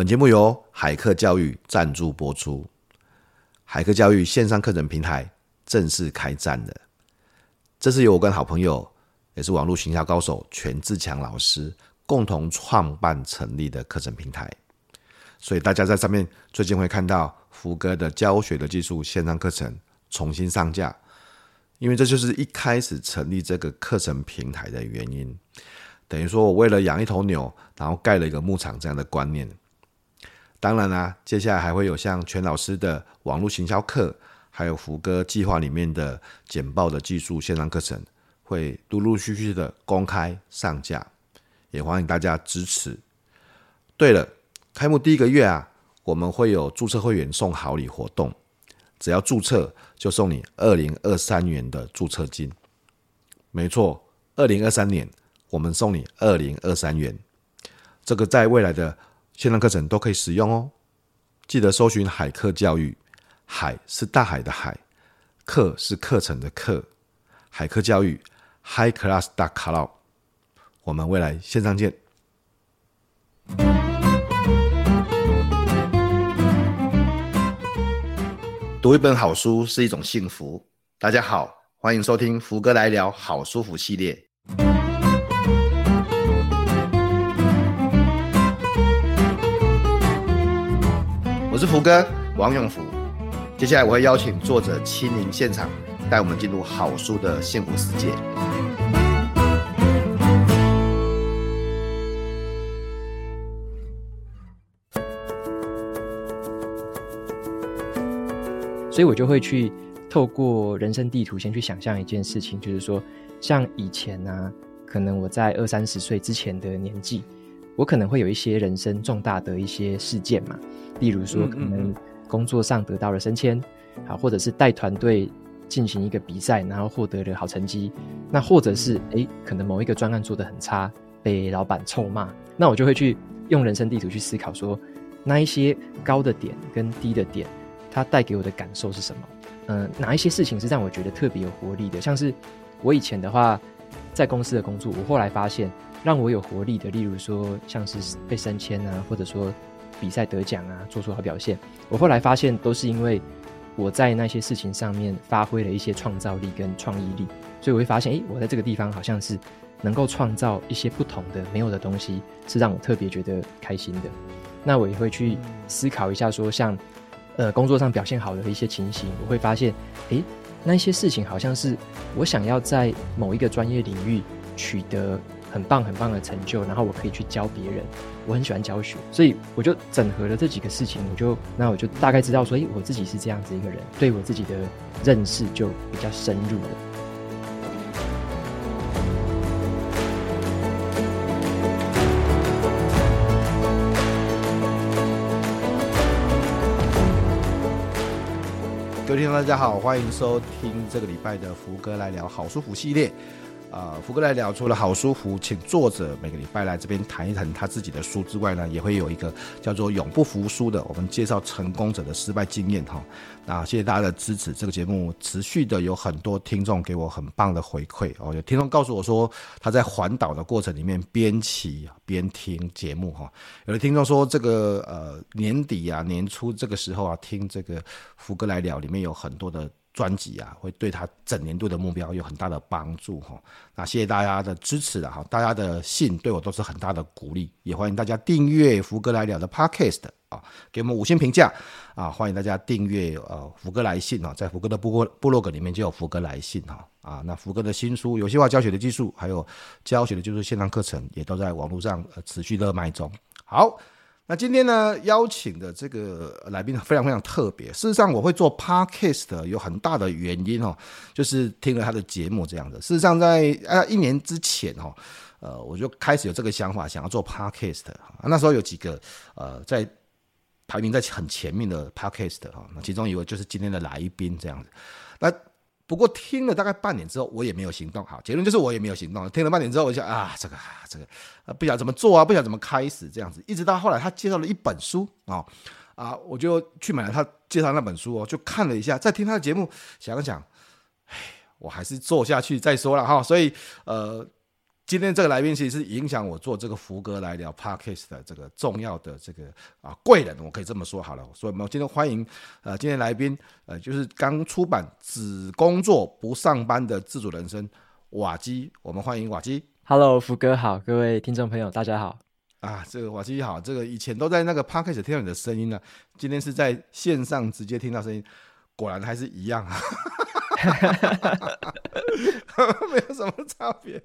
本节目由海客教育赞助播出。海客教育线上课程平台正式开战了。这是由我跟好朋友，也是网络行销高手全自强老师共同创办成立的课程平台。所以大家在上面最近会看到福哥的教学的技术线上课程重新上架，因为这就是一开始成立这个课程平台的原因。等于说我为了养一头牛，然后盖了一个牧场这样的观念。当然啦、接下来还会有像全老师的网络行销课，还有福哥计划里面的简报的技术线上课程，会陆陆续续的公开上架，也欢迎大家支持。对了，开幕第一个月啊，我们会有注册会员送好礼活动，只要注册就送你二零二三元的注册金。没错，二零二三年。我们送你二零二三元，这个在未来的线上课程都可以使用哦。记得搜寻海课教育，海是大海的海，课是课程的课，海课教育 High Class dot Cloud。我们未来线上见。读一本好书是一种幸福。大家好，欢迎收听福哥来聊好书福系列。是福哥王永福，接下来我会邀请作者亲临现场，带我们进入好书的幸福世界。所以我就会去透过人生地图，先去想象一件事情，就是说，像以前呢、啊，可能我在二三十岁之前的年纪。我可能会有一些人生重大的一些事件嘛，例如说可能工作上得到了升迁，啊，或者是带团队进行一个比赛，然后获得了好成绩，那或者是诶，可能某一个专案做得很差，被老板臭骂，那我就会去用人生地图去思考说，那一些高的点跟低的点，它带给我的感受是什么？嗯、呃，哪一些事情是让我觉得特别有活力的？像是我以前的话，在公司的工作，我后来发现。让我有活力的，例如说像是被升迁啊，或者说比赛得奖啊，做出好表现。我后来发现，都是因为我在那些事情上面发挥了一些创造力跟创意力，所以我会发现，诶，我在这个地方好像是能够创造一些不同的、没有的东西，是让我特别觉得开心的。那我也会去思考一下，说像呃工作上表现好的一些情形，我会发现，诶，那些事情好像是我想要在某一个专业领域取得。很棒很棒的成就，然后我可以去教别人。我很喜欢教学，所以我就整合了这几个事情，我就那我就大概知道说，诶，我自己是这样子一个人，对我自己的认识就比较深入了。各位听众大家好，欢迎收听这个礼拜的福哥来聊好书福系列。啊、福哥来聊，除了好书福，请作者每个礼拜来这边谈一谈他自己的书之外呢，也会有一个叫做“永不服输”的，我们介绍成功者的失败经验哈。那谢谢大家的支持，这个节目持续的有很多听众给我很棒的回馈哦。有听众告诉我说，他在环岛的过程里面边骑边听节目哈。有的听众说，这个呃年底啊年初这个时候啊听这个福哥来聊，里面有很多的。专辑啊，会对他整年度的目标有很大的帮助哈。那谢谢大家的支持了哈，大家的信对我都是很大的鼓励，也欢迎大家订阅福哥来了的 Podcast 啊，给我们五星评价啊，欢迎大家订阅呃福哥来信啊，在福哥的部落部落格里面就有福哥来信哈啊，那福哥的新书游戏化教学的技术，还有教学的就是线上课程，也都在网络上持续热卖中。好。那今天呢，邀请的这个来宾非常非常特别。事实上，我会做 podcast 有很大的原因哦，就是听了他的节目这样的。事实上，在啊一年之前哦，呃，我就开始有这个想法，想要做 podcast。那时候有几个呃，在排名在很前面的 podcast 哈，那其中一位就是今天的来宾这样子。那不过听了大概半年之后，我也没有行动。好，结论就是我也没有行动。听了半年之后，我就想啊，这个，这个啊，不晓得怎么做啊，不晓得怎么开始这样子。一直到后来，他介绍了一本书啊啊，我就去买了他介绍那本书哦，就看了一下，再听他的节目，想了想，哎，我还是做下去再说了哈。所以呃，今天这个来宾其实是影响我做这个福哥来聊 Podcast 的这个重要的这个啊贵人，我可以这么说好了。所以我们今天欢迎呃今天来宾呃就是刚出版《只工作不上班的自主人生》瓦基，我们欢迎瓦基。Hello，福哥好，各位听众朋友大家好。啊，这个瓦基好，这个以前都在那个 Podcast 听到你的声音呢，今天是在线上直接听到声音，果然还是一样啊。哈 没有什么差别，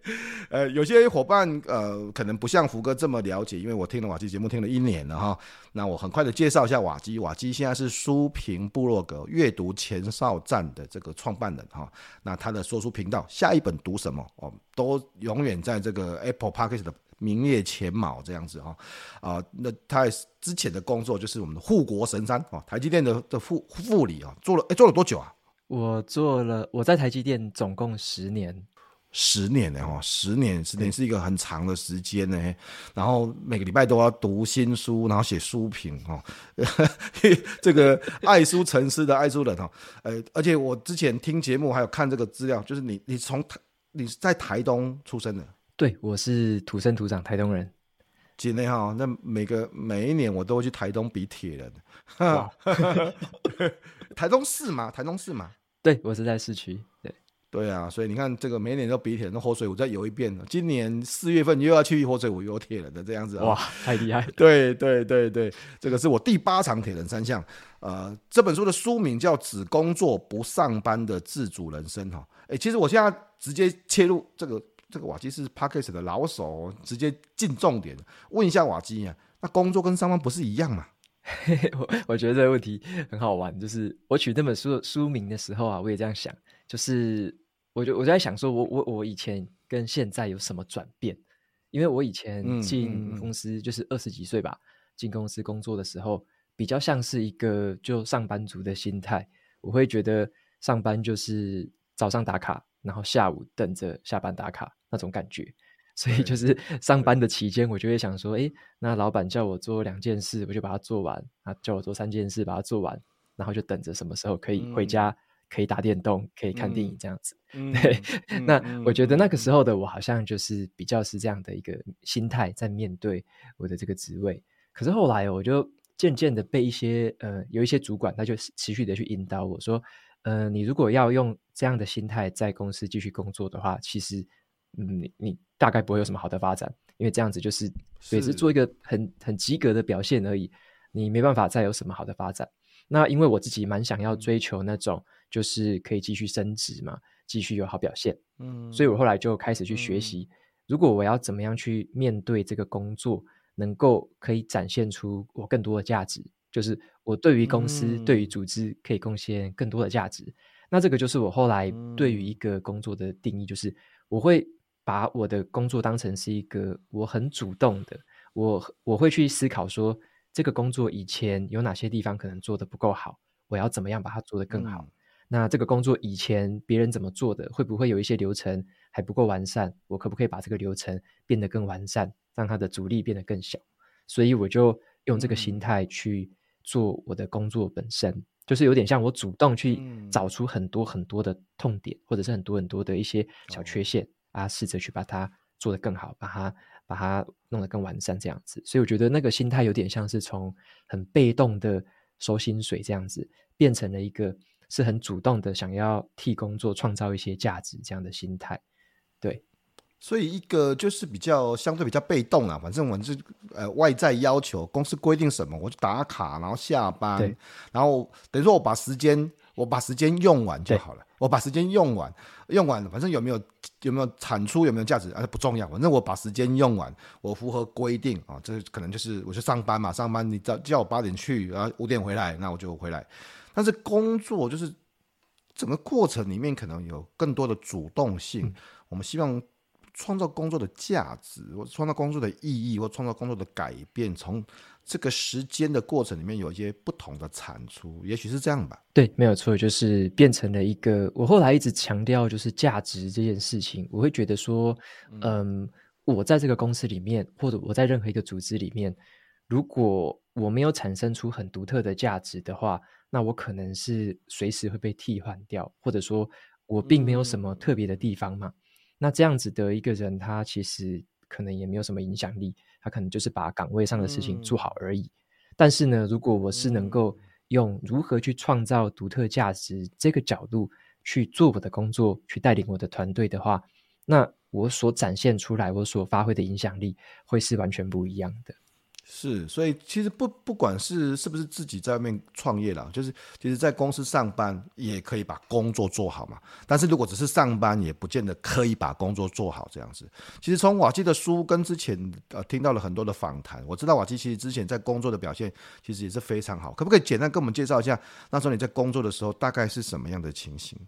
呃，有些伙伴呃可能不像福哥这么了解，因为我听了瓦基节目听了一年了哈。那我很快的介绍一下瓦基，瓦基现在是书评部落格阅读前哨站的这个创办人哈。那他的说书频道下一本读什么哦，都永远在这个 Apple Podcast 的名列前茅这样子哈。啊，那他之前的工作就是我们的护国神山哦，台积电的的副副理啊，做了哎做了多久啊？我做了，我在台积电总共十年，十年呢，哦，十年，十年是一个很长的时间呢。然后每个礼拜都要读新书，然后写书评，哈，这个爱书成诗的爱书人，哈，呃，而且我之前听节目还有看这个资料，就是你，你从台，你在台东出生的，对，我是土生土长台东人。今年哈，那每个每一年我都会去台东比铁人。哇台中市嘛，台中市嘛，对，我是在市区，对。对啊，所以你看这个每年都比铁人，那活水舞再游一遍了，今年四月份又要去活水舞游铁人的这样子，哇，太厉害！对对对对，这个是我第八场铁人三项，呃，这本书的书名叫《只工作不上班的自主人生》哈，哎，其实我现在直接切入这个这个瓦基是 Podcast 的老手，直接进重点，问一下瓦基啊，那工作跟上班不是一样吗？我 我觉得这个问题很好玩，就是我取这本书的书名的时候啊，我也这样想，就是我就我就在想说我，我我我以前跟现在有什么转变？因为我以前进公司就是二十几岁吧，进、嗯嗯嗯、公司工作的时候，比较像是一个就上班族的心态，我会觉得上班就是早上打卡，然后下午等着下班打卡那种感觉。所以就是上班的期间，我就会想说，诶，那老板叫我做两件事，我就把它做完；啊，叫我做三件事，把它做完，然后就等着什么时候可以回家，嗯、可以打电动，可以看电影这样子。嗯、对，嗯、那我觉得那个时候的我好像就是比较是这样的一个心态在面对我的这个职位。可是后来我就渐渐的被一些呃有一些主管，他就持续的去引导我说，呃，你如果要用这样的心态在公司继续工作的话，其实。嗯，你你大概不会有什么好的发展，因为这样子就是也是做一个很很及格的表现而已，你没办法再有什么好的发展。那因为我自己蛮想要追求那种，就是可以继续升职嘛，继续有好表现。嗯，所以我后来就开始去学习，如果我要怎么样去面对这个工作，能够可以展现出我更多的价值，就是我对于公司、对于组织可以贡献更多的价值。那这个就是我后来对于一个工作的定义，就是我会。把我的工作当成是一个我很主动的，我我会去思考说，这个工作以前有哪些地方可能做得不够好，我要怎么样把它做得更好。嗯、那这个工作以前别人怎么做的，会不会有一些流程还不够完善？我可不可以把这个流程变得更完善，让它的阻力变得更小？所以我就用这个心态去做我的工作本身，嗯、就是有点像我主动去找出很多很多的痛点，或者是很多很多的一些小缺陷。哦啊，试着去把它做得更好，把它把它弄得更完善，这样子。所以我觉得那个心态有点像是从很被动的收薪水这样子，变成了一个是很主动的想要替工作创造一些价值这样的心态。对，所以一个就是比较相对比较被动啊，反正我们是呃外在要求，公司规定什么我就打卡，然后下班，然后等于说我把时间。我把时间用完就好了。我把时间用完，用完了，反正有没有有没有产出，有没有价值啊，不重要。反正我把时间用完，我符合规定啊，这可能就是我去上班嘛，上班你叫叫我八点去，然后五点回来，那我就回来。但是工作就是整个过程里面可能有更多的主动性，嗯、我们希望创造工作的价值，或创造工作的意义，或创造工作的改变，从。这个时间的过程里面有一些不同的产出，也许是这样吧。对，没有错，就是变成了一个。我后来一直强调就是价值这件事情，我会觉得说，嗯，我在这个公司里面，或者我在任何一个组织里面，如果我没有产生出很独特的价值的话，那我可能是随时会被替换掉，或者说我并没有什么特别的地方嘛。那这样子的一个人，他其实可能也没有什么影响力，他可能就是把岗位上的事情做好而已。嗯、但是呢，如果我是能够用如何去创造独特价值这个角度去做我的工作，去带领我的团队的话，那我所展现出来，我所发挥的影响力会是完全不一样的。是，所以其实不不管是是不是自己在外面创业了，就是其实，在公司上班也可以把工作做好嘛。但是如果只是上班，也不见得可以把工作做好这样子。其实从瓦基的书跟之前呃听到了很多的访谈，我知道瓦基其实之前在工作的表现其实也是非常好。可不可以简单跟我们介绍一下，那时候你在工作的时候大概是什么样的情形？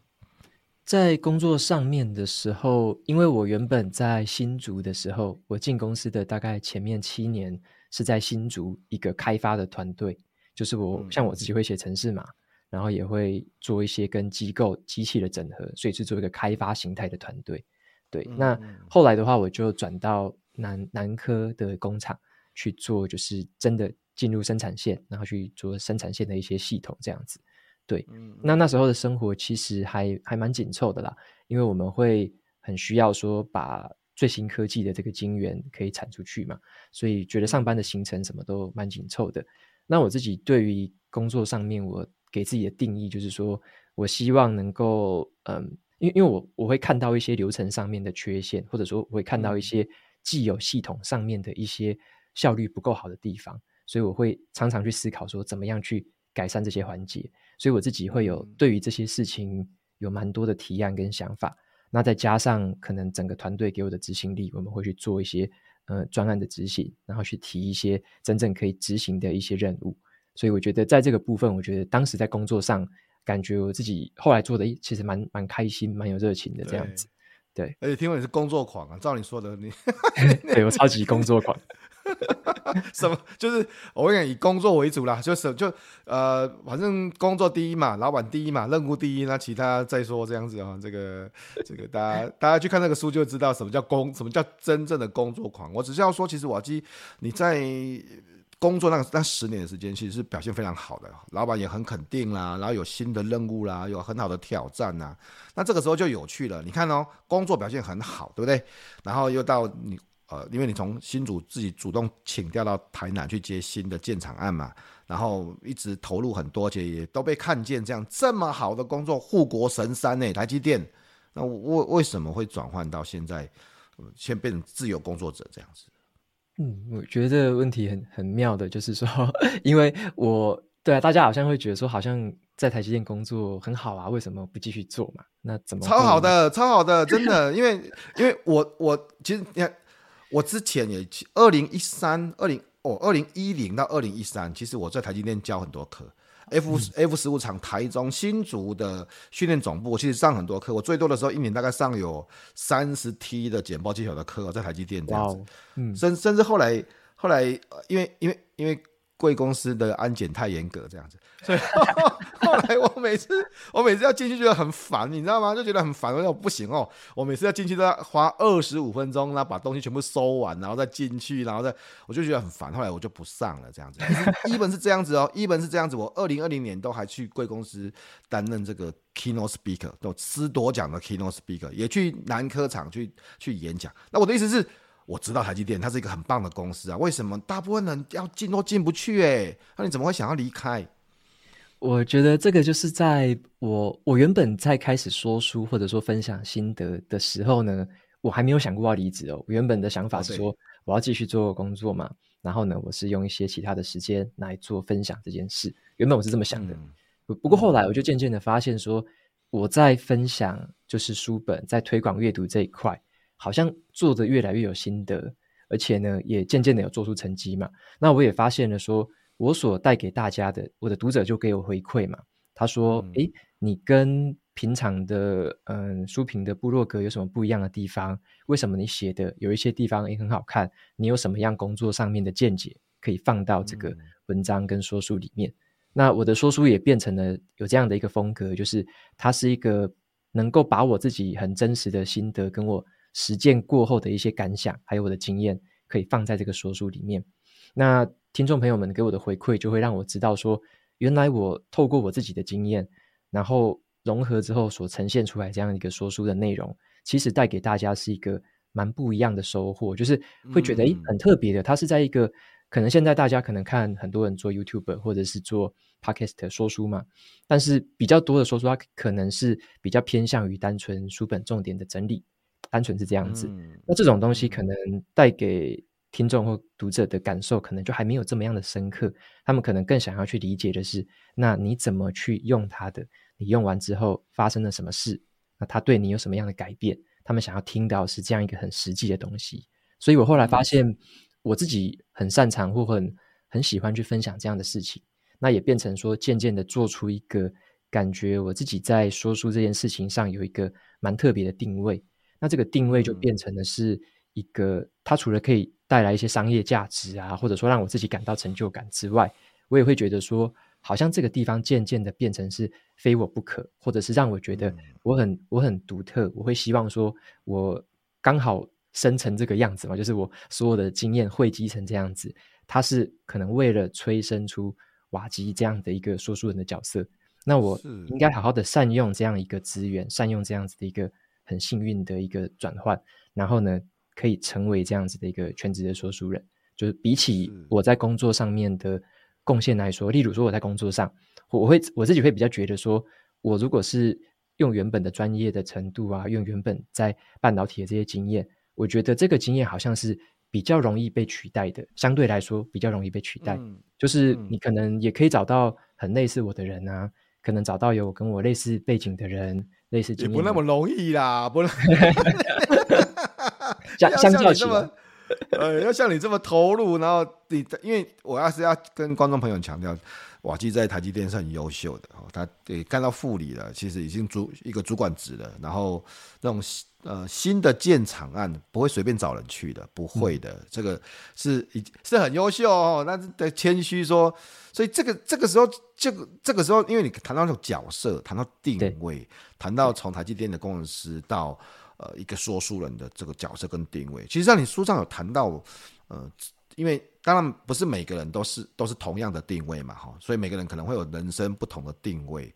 在工作上面的时候，因为我原本在新竹的时候，我进公司的大概前面七年。是在新竹一个开发的团队，就是我像我自己会写程式嘛，嗯、然后也会做一些跟机构机器的整合，所以是做一个开发形态的团队。对，嗯、那后来的话，我就转到南南科的工厂去做，就是真的进入生产线，然后去做生产线的一些系统这样子。对，嗯、那那时候的生活其实还还蛮紧凑的啦，因为我们会很需要说把。最新科技的这个晶圆可以产出去嘛，所以觉得上班的行程什么都蛮紧凑的。那我自己对于工作上面，我给自己的定义就是说，我希望能够，嗯，因为因为我我会看到一些流程上面的缺陷，或者说我会看到一些既有系统上面的一些效率不够好的地方，所以我会常常去思考说，怎么样去改善这些环节。所以我自己会有对于这些事情有蛮多的提案跟想法。那再加上可能整个团队给我的执行力，我们会去做一些呃专案的执行，然后去提一些真正可以执行的一些任务。所以我觉得在这个部分，我觉得当时在工作上，感觉我自己后来做的其实蛮蛮开心、蛮有热情的这样子。对，而且听说你是工作狂啊，照你说的，你 对我超级工作狂。什么？就是我跟你讲，以工作为主啦，就是就呃，反正工作第一嘛，老板第一嘛，任务第一，那其他再说这样子啊。这个这个，大家大家去看那个书就知道什么叫工，什么叫真正的工作狂。我只是要说，其实瓦基你在工作那那十年的时间，其实是表现非常好的，老板也很肯定啦，然后有新的任务啦，有很好的挑战呐。那这个时候就有趣了，你看哦，工作表现很好，对不对？然后又到你。呃，因为你从新竹自己主动请调到台南去接新的建厂案嘛，然后一直投入很多，而且也都被看见这样这么好的工作，护国神山呢，台积电，那为为什么会转换到现在，先、呃、变成自由工作者这样子？嗯，我觉得这个问题很很妙的，就是说，因为我对啊，大家好像会觉得说，好像在台积电工作很好啊，为什么不继续做嘛？那怎么超好的，超好的，真的，因为因为我我其实你看。我之前也二零一三二零哦二零一零到二零一三，其实我在台积电教很多课，F F 十五厂台中新竹的训练总部，我其实上很多课。我最多的时候一年大概上有三十 T 的简报技巧的课，在台积电这样子。嗯，甚甚至后来后来因为因为因为贵公司的安检太严格这样子。所以后 来我每次我每次要进去觉得很烦，你知道吗？就觉得很烦，我说不行哦，我每次要进去都要花二十五分钟，然后把东西全部收完，然后再进去，然后再我就觉得很烦。后来我就不上了，这样子。一本是这样子哦，一本是这样子。我二零二零年都还去贵公司担任这个 keynote speaker，都师铎奖的 keynote speaker，也去南科厂去去演讲。那我的意思是，我知道台积电它是一个很棒的公司啊，为什么大部分人要进都进不去？哎，那你怎么会想要离开？我觉得这个就是在我我原本在开始说书或者说分享心得的时候呢，我还没有想过要离职哦。我原本的想法是说，我要继续做工作嘛，然后呢，我是用一些其他的时间来做分享这件事。原本我是这么想的，不过后来我就渐渐的发现说，我在分享就是书本在推广阅读这一块，好像做的越来越有心得，而且呢，也渐渐的有做出成绩嘛。那我也发现了说。我所带给大家的，我的读者就给我回馈嘛。他说：“诶、嗯，你跟平常的嗯书评的部落格有什么不一样的地方？为什么你写的有一些地方也很好看？你有什么样工作上面的见解可以放到这个文章跟说书里面？嗯、那我的说书也变成了有这样的一个风格，就是它是一个能够把我自己很真实的心得跟我实践过后的一些感想，还有我的经验，可以放在这个说书里面。那。”听众朋友们给我的回馈，就会让我知道说，原来我透过我自己的经验，然后融合之后所呈现出来这样一个说书的内容，其实带给大家是一个蛮不一样的收获，就是会觉得诶很特别的。它是在一个可能现在大家可能看很多人做 YouTube 或者是做 Podcast 说书嘛，但是比较多的说书，它可能是比较偏向于单纯书本重点的整理，单纯是这样子。那这种东西可能带给听众或读者的感受，可能就还没有这么样的深刻。他们可能更想要去理解的是，那你怎么去用它的？你用完之后发生了什么事？那它对你有什么样的改变？他们想要听到是这样一个很实际的东西。所以我后来发现，我自己很擅长或很很喜欢去分享这样的事情。那也变成说，渐渐的做出一个感觉，我自己在说书这件事情上有一个蛮特别的定位。那这个定位就变成了是一个，它除了可以带来一些商业价值啊，或者说让我自己感到成就感之外，我也会觉得说，好像这个地方渐渐的变成是非我不可，或者是让我觉得我很我很独特。我会希望说，我刚好生成这个样子嘛，就是我所有的经验汇集成这样子，它是可能为了催生出瓦基这样的一个说书人的角色。那我应该好好的善用这样一个资源，善用这样子的一个很幸运的一个转换，然后呢，可以成为这样子的一个全职的说书人，就是比起我在工作上面的贡献来说，例如说我在工作上，我会我自己会比较觉得说，我如果是用原本的专业的程度啊，用原本在半导体的这些经验，我觉得这个经验好像是比较容易被取代的，相对来说比较容易被取代。嗯、就是你可能也可以找到很类似我的人啊，可能找到有跟我类似背景的人，也不那么容易啦，不能。像像你这么，呃，要像你这么投入，然后你，因为我要是要跟观众朋友强调，瓦基在台积电是很优秀的哦，他对干到副理了，其实已经主一个主管职了，然后那种呃新的建厂案不会随便找人去的，不会的，嗯、这个是已是很优秀哦，那得谦虚说，所以这个这个时候，这个这个时候，因为你谈到那种角色，谈到定位，谈到从台积电的工程师到。呃，一个说书人的这个角色跟定位，其实，在你书上有谈到，呃，因为当然不是每个人都是都是同样的定位嘛，哈，所以每个人可能会有人生不同的定位，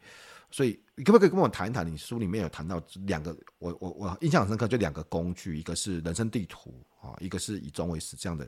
所以你可不可以跟我谈一谈？你书里面有谈到两个，我我我印象很深刻，就两个工具，一个是人生地图啊，一个是以终为始这样的，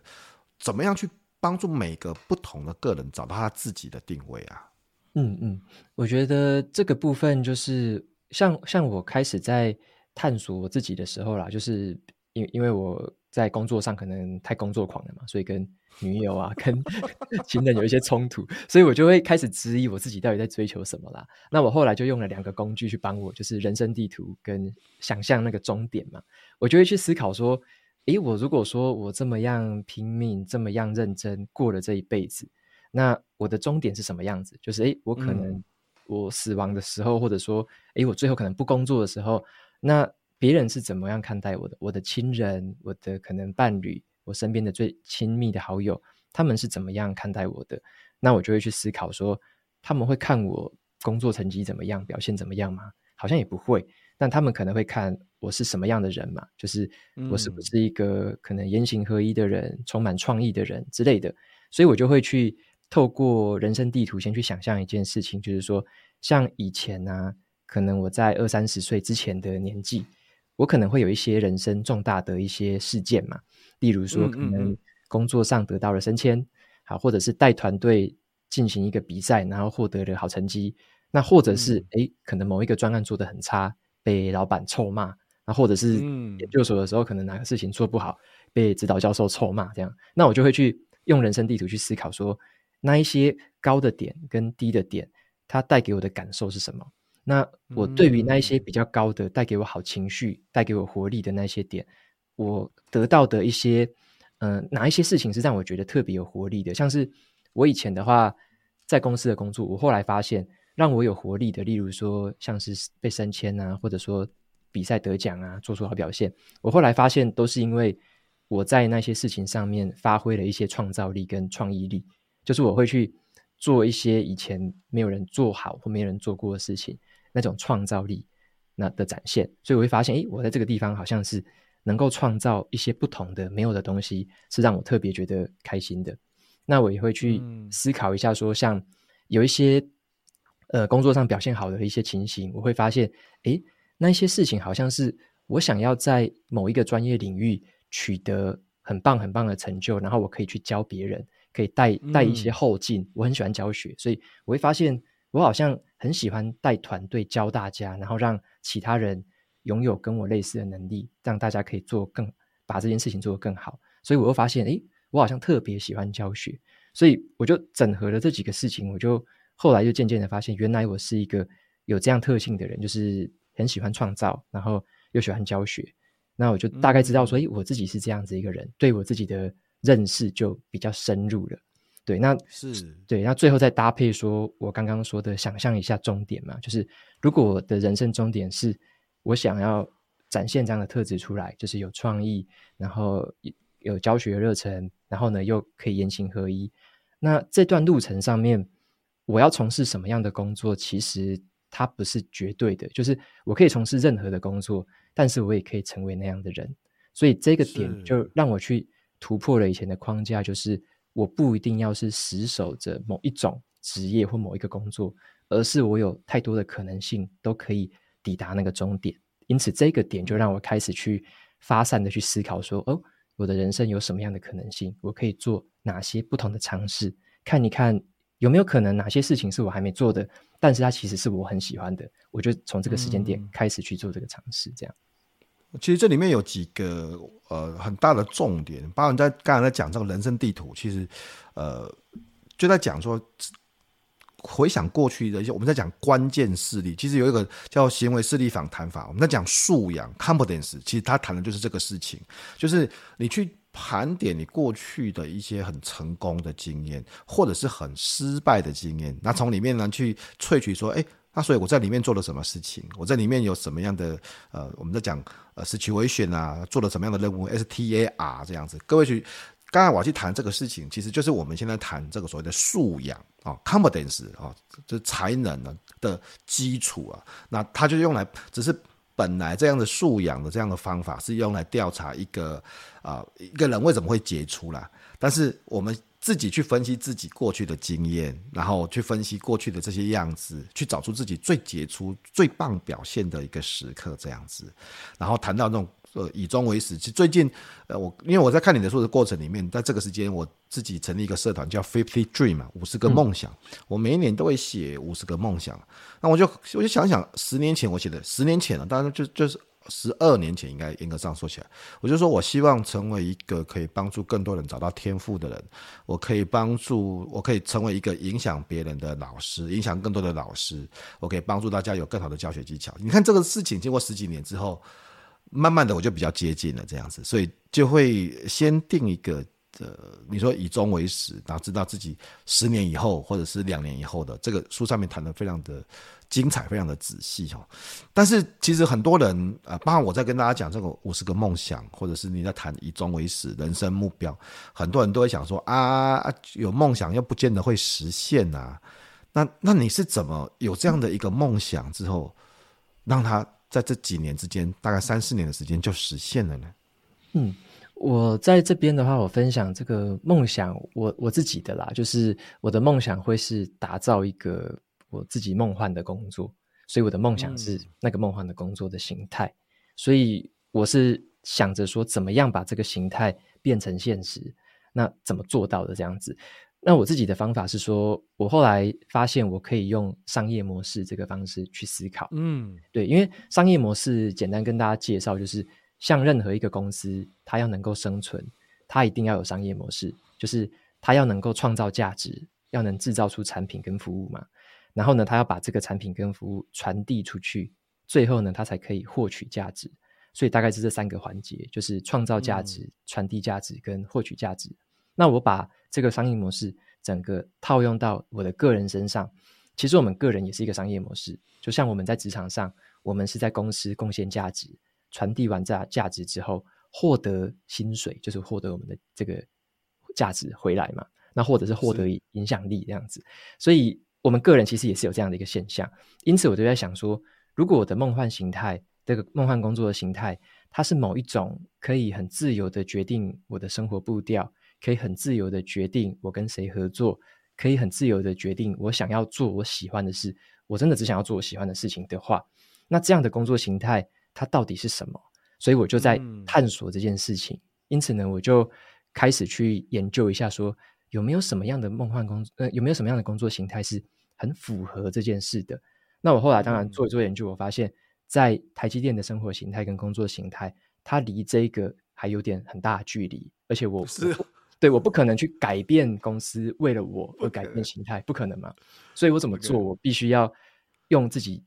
怎么样去帮助每个不同的个人找到他自己的定位啊？嗯嗯，我觉得这个部分就是像像我开始在。探索我自己的时候啦，就是因因为我在工作上可能太工作狂了嘛，所以跟女友啊、跟 情人有一些冲突，所以我就会开始质疑我自己到底在追求什么啦。那我后来就用了两个工具去帮我，就是人生地图跟想象那个终点嘛。我就会去思考说，诶，我如果说我这么样拼命、这么样认真过了这一辈子，那我的终点是什么样子？就是诶，我可能我死亡的时候，或者说诶，我最后可能不工作的时候。那别人是怎么样看待我的？我的亲人，我的可能伴侣，我身边的最亲密的好友，他们是怎么样看待我的？那我就会去思考说，他们会看我工作成绩怎么样，表现怎么样吗？好像也不会。但他们可能会看我是什么样的人嘛，就是我是不是一个可能言行合一的人，充满创意的人之类的。所以我就会去透过人生地图先去想象一件事情，就是说，像以前啊。可能我在二三十岁之前的年纪，我可能会有一些人生重大的一些事件嘛，例如说可能工作上得到了升迁，好，或者是带团队进行一个比赛，然后获得了好成绩，那或者是诶，可能某一个专案做得很差，被老板臭骂，那或者是研究所的时候，可能哪个事情做不好，被指导教授臭骂，这样，那我就会去用人生地图去思考说，那一些高的点跟低的点，它带给我的感受是什么？那我对于那一些比较高的、带给我好情绪、带给我活力的那些点，我得到的一些，嗯、呃，哪一些事情是让我觉得特别有活力的？像是我以前的话，在公司的工作，我后来发现让我有活力的，例如说像是被升迁啊，或者说比赛得奖啊，做出好表现，我后来发现都是因为我在那些事情上面发挥了一些创造力跟创意力，就是我会去做一些以前没有人做好或没有人做过的事情。那种创造力那的展现，所以我会发现，诶，我在这个地方好像是能够创造一些不同的、没有的东西，是让我特别觉得开心的。那我也会去思考一下，说像有一些呃工作上表现好的一些情形，我会发现，诶，那一些事情好像是我想要在某一个专业领域取得很棒很棒的成就，然后我可以去教别人，可以带带一些后劲。嗯、我很喜欢教学，所以我会发现我好像很喜欢带团队教大家，然后让其他人拥有跟我类似的能力，让大家可以做更把这件事情做得更好。所以我又发现，诶，我好像特别喜欢教学，所以我就整合了这几个事情，我就后来就渐渐的发现，原来我是一个有这样特性的人，就是很喜欢创造，然后又喜欢教学。那我就大概知道说，诶，我自己是这样子一个人，对我自己的认识就比较深入了。对，那是对，那最后再搭配说我刚刚说的，想象一下终点嘛，就是如果我的人生终点是我想要展现这样的特质出来，就是有创意，然后。有教学热忱，然后呢，又可以言行合一。那这段路程上面，我要从事什么样的工作？其实它不是绝对的，就是我可以从事任何的工作，但是我也可以成为那样的人。所以这个点就让我去突破了以前的框架，就是我不一定要是死守着某一种职业或某一个工作，而是我有太多的可能性都可以抵达那个终点。因此，这个点就让我开始去发散的去思考说，哦。我的人生有什么样的可能性？我可以做哪些不同的尝试？看一看有没有可能哪些事情是我还没做的，但是它其实是我很喜欢的。我就从这个时间点开始去做这个尝试。这样，其实这里面有几个呃很大的重点，包括在刚才在讲这个人生地图，其实呃就在讲说。回想过去的一些，我们在讲关键事例，其实有一个叫行为事例访谈法。我们在讲素养 （competence），其实他谈的就是这个事情，就是你去盘点你过去的一些很成功的经验，或者是很失败的经验，那从里面呢去萃取说，哎，那所以我在里面做了什么事情？我在里面有什么样的呃，我们在讲呃 situation 啊，做了什么样的任务？STAR 这样子，各位去。刚才我要去谈这个事情，其实就是我们现在谈这个所谓的素养啊，competence 啊，这才能呢的基础啊。那它就用来，只是本来这样的素养的这样的方法是用来调查一个啊一个人为什么会杰出啦。但是我们自己去分析自己过去的经验，然后去分析过去的这些样子，去找出自己最杰出、最棒表现的一个时刻，这样子，然后谈到那种。呃，以终为始。其实最近，呃，我因为我在看你的书的过程里面，在这个时间，我自己成立一个社团，叫 Fifty Dream 嘛，五十个梦想。我每一年都会写五十个梦想。那我就我就想想，十年前我写的，十年前了，当然就就是十二年前，应该严格上说起来，我就说我希望成为一个可以帮助更多人找到天赋的人。我可以帮助，我可以成为一个影响别人的老师，影响更多的老师。我可以帮助大家有更好的教学技巧。你看这个事情，经过十几年之后。慢慢的，我就比较接近了这样子，所以就会先定一个，呃，你说以终为始，然后知道自己十年以后或者是两年以后的这个书上面谈的非常的精彩，非常的仔细哈。但是其实很多人啊，包括我在跟大家讲这个五十个梦想，或者是你在谈以终为始人生目标，很多人都会想说啊，有梦想又不见得会实现、啊。那那你是怎么有这样的一个梦想之后，让他？在这几年之间，大概三四年的时间就实现了呢。嗯，我在这边的话，我分享这个梦想，我我自己的啦，就是我的梦想会是打造一个我自己梦幻的工作，所以我的梦想是那个梦幻的工作的形态。嗯、所以我是想着说，怎么样把这个形态变成现实？那怎么做到的这样子？那我自己的方法是说，我后来发现我可以用商业模式这个方式去思考。嗯，对，因为商业模式简单跟大家介绍，就是像任何一个公司，它要能够生存，它一定要有商业模式，就是它要能够创造价值，要能制造出产品跟服务嘛。然后呢，他要把这个产品跟服务传递出去，最后呢，他才可以获取价值。所以大概是这三个环节，就是创造价值、传递价值跟获取价值。那我把这个商业模式整个套用到我的个人身上，其实我们个人也是一个商业模式。就像我们在职场上，我们是在公司贡献价值，传递完价价值之后，获得薪水，就是获得我们的这个价值回来嘛。那或者是获得影响力这样子。所以，我们个人其实也是有这样的一个现象。因此，我就在想说，如果我的梦幻形态，这个梦幻工作的形态，它是某一种可以很自由的决定我的生活步调。可以很自由的决定我跟谁合作，可以很自由的决定我想要做我喜欢的事。我真的只想要做我喜欢的事情的话，那这样的工作形态它到底是什么？所以我就在探索这件事情。嗯、因此呢，我就开始去研究一下，说有没有什么样的梦幻工，呃，有没有什么样的工作形态是很符合这件事的。那我后来当然做一做研究，我发现，在台积电的生活形态跟工作形态，它离这个还有点很大的距离，而且我是。对，我不可能去改变公司为了我而改变形态，不可能嘛？所以我怎么做？我必须要用自己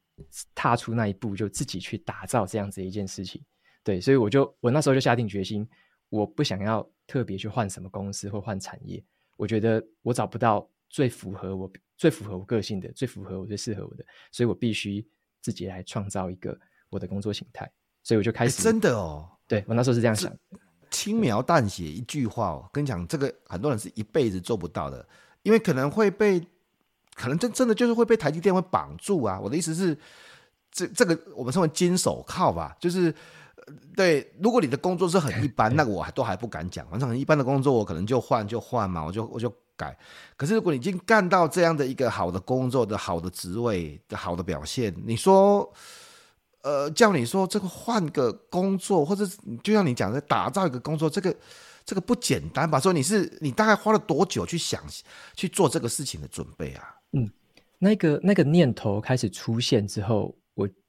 踏出那一步，就自己去打造这样子一件事情。对，所以我就我那时候就下定决心，我不想要特别去换什么公司或换产业。我觉得我找不到最符合我、最符合我个性的、最符合我、最适合我的，所以我必须自己来创造一个我的工作形态。所以我就开始真的哦，对，我那时候是这样想。轻描淡写一句话哦，跟你讲，这个很多人是一辈子做不到的，因为可能会被，可能真真的就是会被台积电会绑住啊。我的意思是，这这个我们称为金手铐吧，就是对。如果你的工作是很一般，那个我还都还不敢讲。反正很一般的工作，我可能就换就换嘛，我就我就改。可是如果你已经干到这样的一个好的工作的好的职位的好的表现，你说。呃，叫你说这个换个工作，或者就像你讲的打造一个工作，这个这个不简单吧？说你是你大概花了多久去想去做这个事情的准备啊？嗯，那个那个念头开始出现之后，我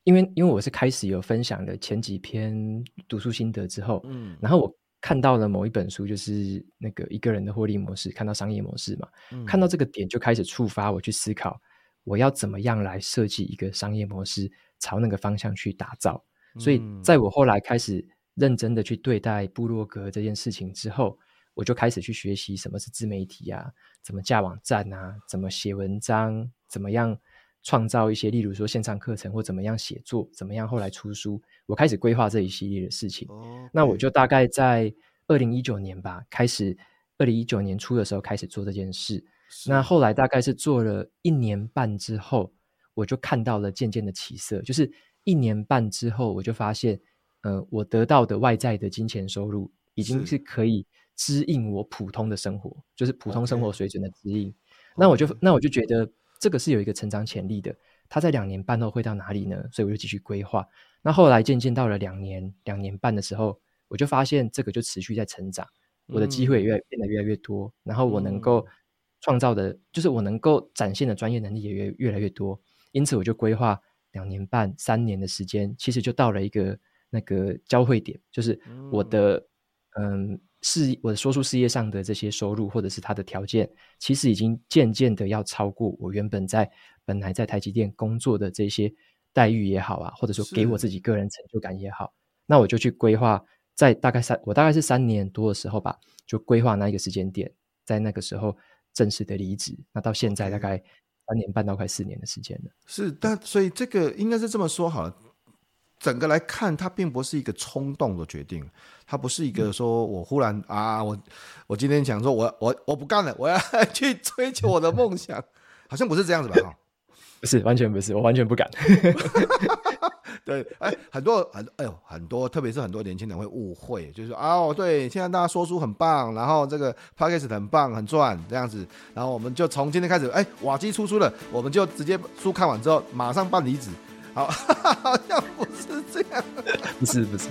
因为因为我是开始有分享的前几篇读书心得之后，嗯，然后我看到了某一本书，就是那个一个人的获利模式，看到商业模式嘛，嗯，看到这个点就开始触发我去思考，我要怎么样来设计一个商业模式。朝那个方向去打造，所以在我后来开始认真的去对待部落格这件事情之后，我就开始去学习什么是自媒体啊，怎么架网站啊，怎么写文章，怎么样创造一些，例如说线上课程或怎么样写作，怎么样后来出书，我开始规划这一系列的事情。那我就大概在二零一九年吧，开始二零一九年初的时候开始做这件事。那后来大概是做了一年半之后。我就看到了渐渐的起色，就是一年半之后，我就发现，呃，我得到的外在的金钱收入已经是可以支应我普通的生活，就是普通生活水准的支应。Okay. 那我就那我就觉得这个是有一个成长潜力的。它在两年半后会到哪里呢？所以我就继续规划。那后来渐渐到了两年两年半的时候，我就发现这个就持续在成长，我的机会也越变得越来越多，然后我能够创造的，就是我能够展现的专业能力也越越来越多。因此，我就规划两年半、三年的时间，其实就到了一个那个交汇点，就是我的嗯事，我的说出事业上的这些收入，或者是他的条件，其实已经渐渐的要超过我原本在本来在台积电工作的这些待遇也好啊，或者说给我自己个人成就感也好，那我就去规划，在大概三，我大概是三年多的时候吧，就规划那一个时间点，在那个时候正式的离职，那到现在大概。三年半到快四年的时间了，是，但所以这个应该是这么说好了。整个来看，它并不是一个冲动的决定，它不是一个说我忽然、嗯、啊，我我今天想说我我我不干了，我要去追求我的梦想，好像不是这样子吧？是，完全不是，我完全不敢。对，哎，很多很，哎呦，很多，特别是很多年轻人会误会，就是说，哦，对，现在大家说书很棒，然后这个 podcast 很棒，很赚，这样子，然后我们就从今天开始，哎，瓦基出书了，我们就直接书看完之后，马上办离职，好，好像不是这样，不是，不是。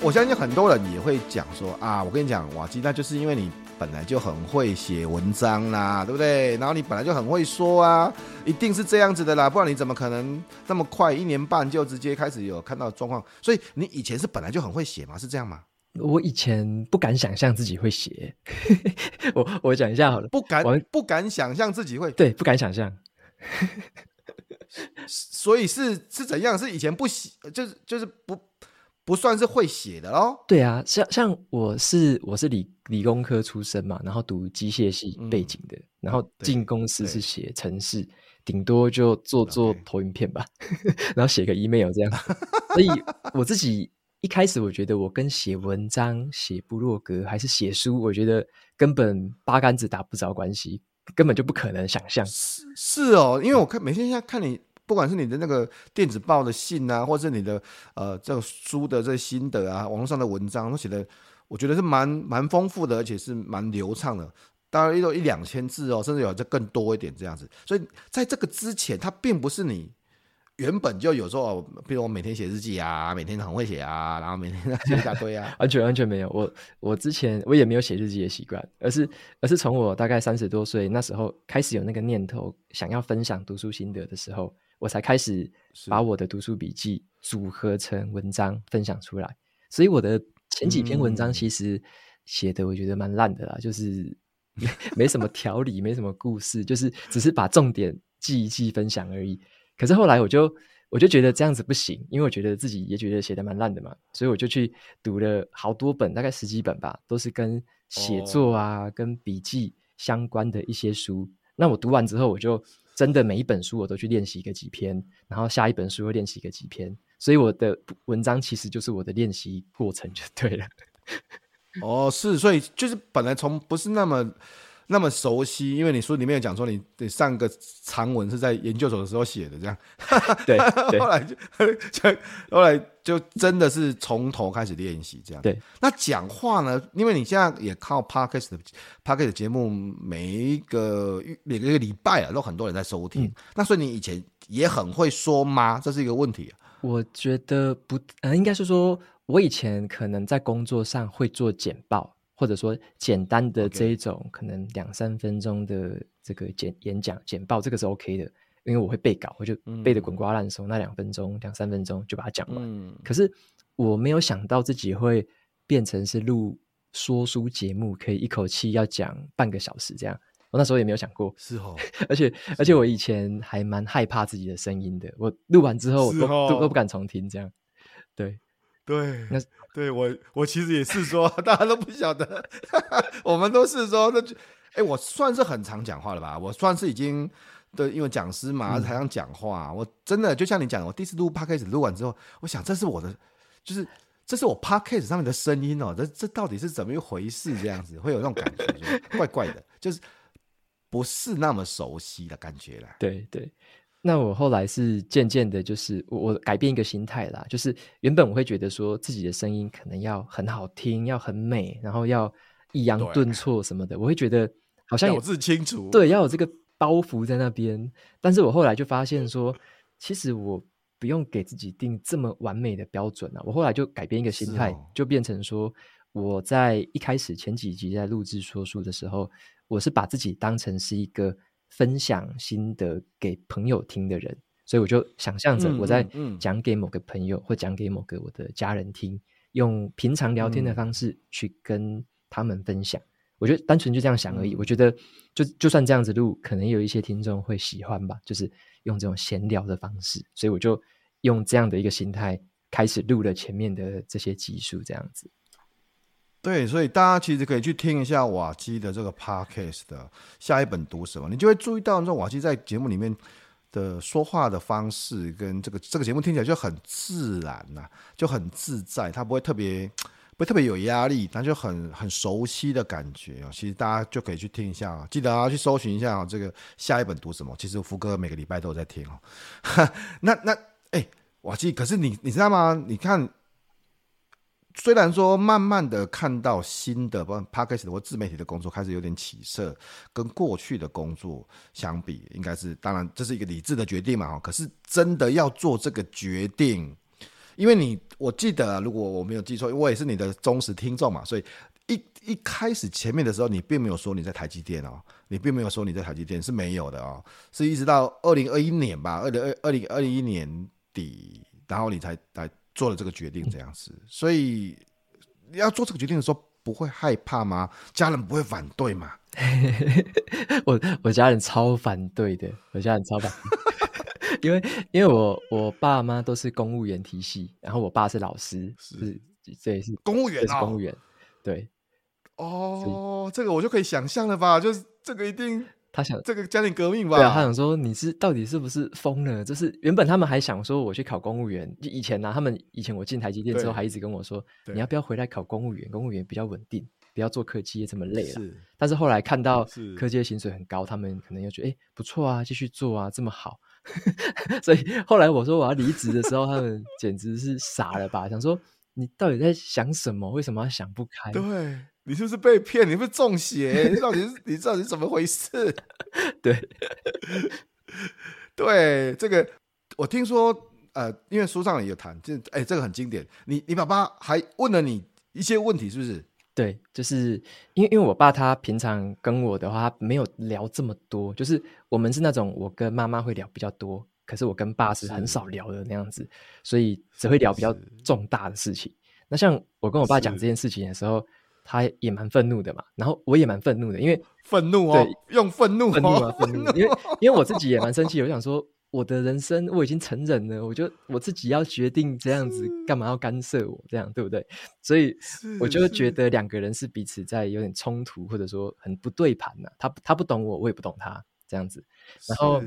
我相信很多人也会讲说啊，我跟你讲，瓦基，那就是因为你本来就很会写文章啦，对不对？然后你本来就很会说啊，一定是这样子的啦，不然你怎么可能那么快一年半就直接开始有看到状况？所以你以前是本来就很会写吗？是这样吗？我以前不敢想象自己会写，我我讲一下好了，不敢不敢想象自己会，对，不敢想象，所以是是怎样？是以前不写，就是就是不。不算是会写的喽。对啊，像像我是我是理理工科出身嘛，然后读机械系背景的，嗯、然后进公司是写程式，顶多就做做投影片吧. 然后写个 email 这样。所以我自己一开始我觉得我跟写文章、写部落格还是写书，我觉得根本八竿子打不着关系，根本就不可能想象。是是哦，因为我看每天现在看你。不管是你的那个电子报的信啊，或是你的呃这个书的这个心得啊，网络上的文章都写的，我觉得是蛮蛮丰富的，而且是蛮流畅的。大概有一两千字哦，甚至有这更多一点这样子。所以在这个之前，它并不是你原本就有时候，比如我每天写日记啊，每天很会写啊，然后每天写一大堆啊，完全完全没有。我我之前我也没有写日记的习惯，而是而是从我大概三十多岁那时候开始有那个念头，想要分享读书心得的时候，我才开始把我的读书笔记组合成文章分享出来。所以我的前几篇文章其实写的我觉得蛮烂的啦，嗯、就是没 没什么条理，没什么故事，就是只是把重点记一记分享而已。可是后来我就我就觉得这样子不行，因为我觉得自己也觉得写的蛮烂的嘛，所以我就去读了好多本，大概十几本吧，都是跟写作啊、哦、跟笔记相关的一些书。那我读完之后，我就真的每一本书我都去练习个几篇，然后下一本书又练习个几篇。所以我的文章其实就是我的练习过程就对了。哦，是，所以就是本来从不是那么那么熟悉，因为你书里面有讲说你你上个长文是在研究所的时候写的，这样。对。对后来就就后来就真的是从头开始练习这样。对。那讲话呢？因为你现在也靠 Podcast 的 Podcast 节目，每一个每个一个礼拜啊，都很多人在收听。嗯、那所以你以前也很会说吗？这是一个问题。我觉得不，呃，应该是说，我以前可能在工作上会做简报，或者说简单的这一种，可能两三分钟的这个简演讲简报，这个是 OK 的，因为我会背稿，我就背的滚瓜烂熟，那两分钟、两三分钟就把它讲完。可是我没有想到自己会变成是录说书节目，可以一口气要讲半个小时这样。我那时候也没有想过，是哦，而且而且我以前还蛮害怕自己的声音的，我录完之后都都都不敢重听，这样，对对，那对我我其实也是说，大家都不晓得，我们都是说，那就哎，我算是很常讲话了吧？我算是已经对，因为讲师嘛，台上讲话，我真的就像你讲，我第一次录 Podcast 录完之后，我想这是我的，就是这是我 Podcast 上面的声音哦，这这到底是怎么一回事？这样子会有那种感觉，怪怪的，就是。不是那么熟悉的感觉了。对对，那我后来是渐渐的，就是我我改变一个心态啦，就是原本我会觉得说自己的声音可能要很好听，要很美，然后要抑扬顿挫什么的，我会觉得好像有字清楚，对，要有这个包袱在那边。但是我后来就发现说，其实我不用给自己定这么完美的标准啊。我后来就改变一个心态，哦、就变成说我在一开始前几集在录制说书的时候。我是把自己当成是一个分享心得给朋友听的人，所以我就想象着我在讲给某个朋友或讲给某个我的家人听，用平常聊天的方式去跟他们分享。我觉得单纯就这样想而已。我觉得就就算这样子录，可能有一些听众会喜欢吧，就是用这种闲聊的方式。所以我就用这样的一个心态开始录了前面的这些集数，这样子。对，所以大家其实可以去听一下瓦基的这个 podcast 的下一本读什么，你就会注意到，这种瓦基在节目里面的说话的方式，跟这个这个节目听起来就很自然呐、啊，就很自在，他不会特别不会特别有压力，他就很很熟悉的感觉啊。其实大家就可以去听一下啊，记得啊去搜寻一下啊，这个下一本读什么。其实福哥每个礼拜都有在听哦。那那哎，瓦基，可是你你知道吗？你看。虽然说慢慢的看到新的，包括 Podcast 或自媒体的工作开始有点起色，跟过去的工作相比，应该是当然这是一个理智的决定嘛。可是真的要做这个决定，因为你我记得，如果我没有记错，我也是你的忠实听众嘛，所以一一开始前面的时候，你并没有说你在台积电哦，你并没有说你在台积电是没有的哦，是一直到二零二一年吧，二零二二零二一年底，然后你才来。做了这个决定这样子，所以要做这个决定的时候，不会害怕吗？家人不会反对吗？我我家人超反对的，我家人超反对，因为因为我我爸妈都是公务员体系，然后我爸是老师，是这也是公务员，是公务员，对，哦，这个我就可以想象了吧，就是这个一定。他想这个家庭革命吧？对啊，他想说你是到底是不是疯了？就是原本他们还想说我去考公务员，以前呢、啊，他们以前我进台积电之后，还一直跟我说，你要不要回来考公务员？公务员比较稳定，不要做科技业这么累了。是，但是后来看到科技业薪水很高，他们可能又觉得哎不错啊，继续做啊，这么好。所以后来我说我要离职的时候，他们简直是傻了吧？想说你到底在想什么？为什么要想不开？对。你是不是被骗？你是不是中邪？你到底是你到底是怎么回事？对，对，这个我听说，呃，因为书上也有谈，就哎，这个很经典。你你爸爸还问了你一些问题，是不是？对，就是因为因为我爸他平常跟我的话，他没有聊这么多，就是我们是那种我跟妈妈会聊比较多，可是我跟爸是很少聊的那样子，所以只会聊比较重大的事情。那像我跟我爸讲这件事情的时候。他也蛮愤怒的嘛，然后我也蛮愤怒的，因为愤怒哦，对，用愤怒，愤怒啊，愤怒，因为因为我自己也蛮生气，我想说我的人生我已经成人了，我就我自己要决定这样子，干嘛要干涉我这样，对不对？所以我就觉得两个人是彼此在有点冲突，或者说很不对盘呐、啊。他他不懂我，我也不懂他这样子，然后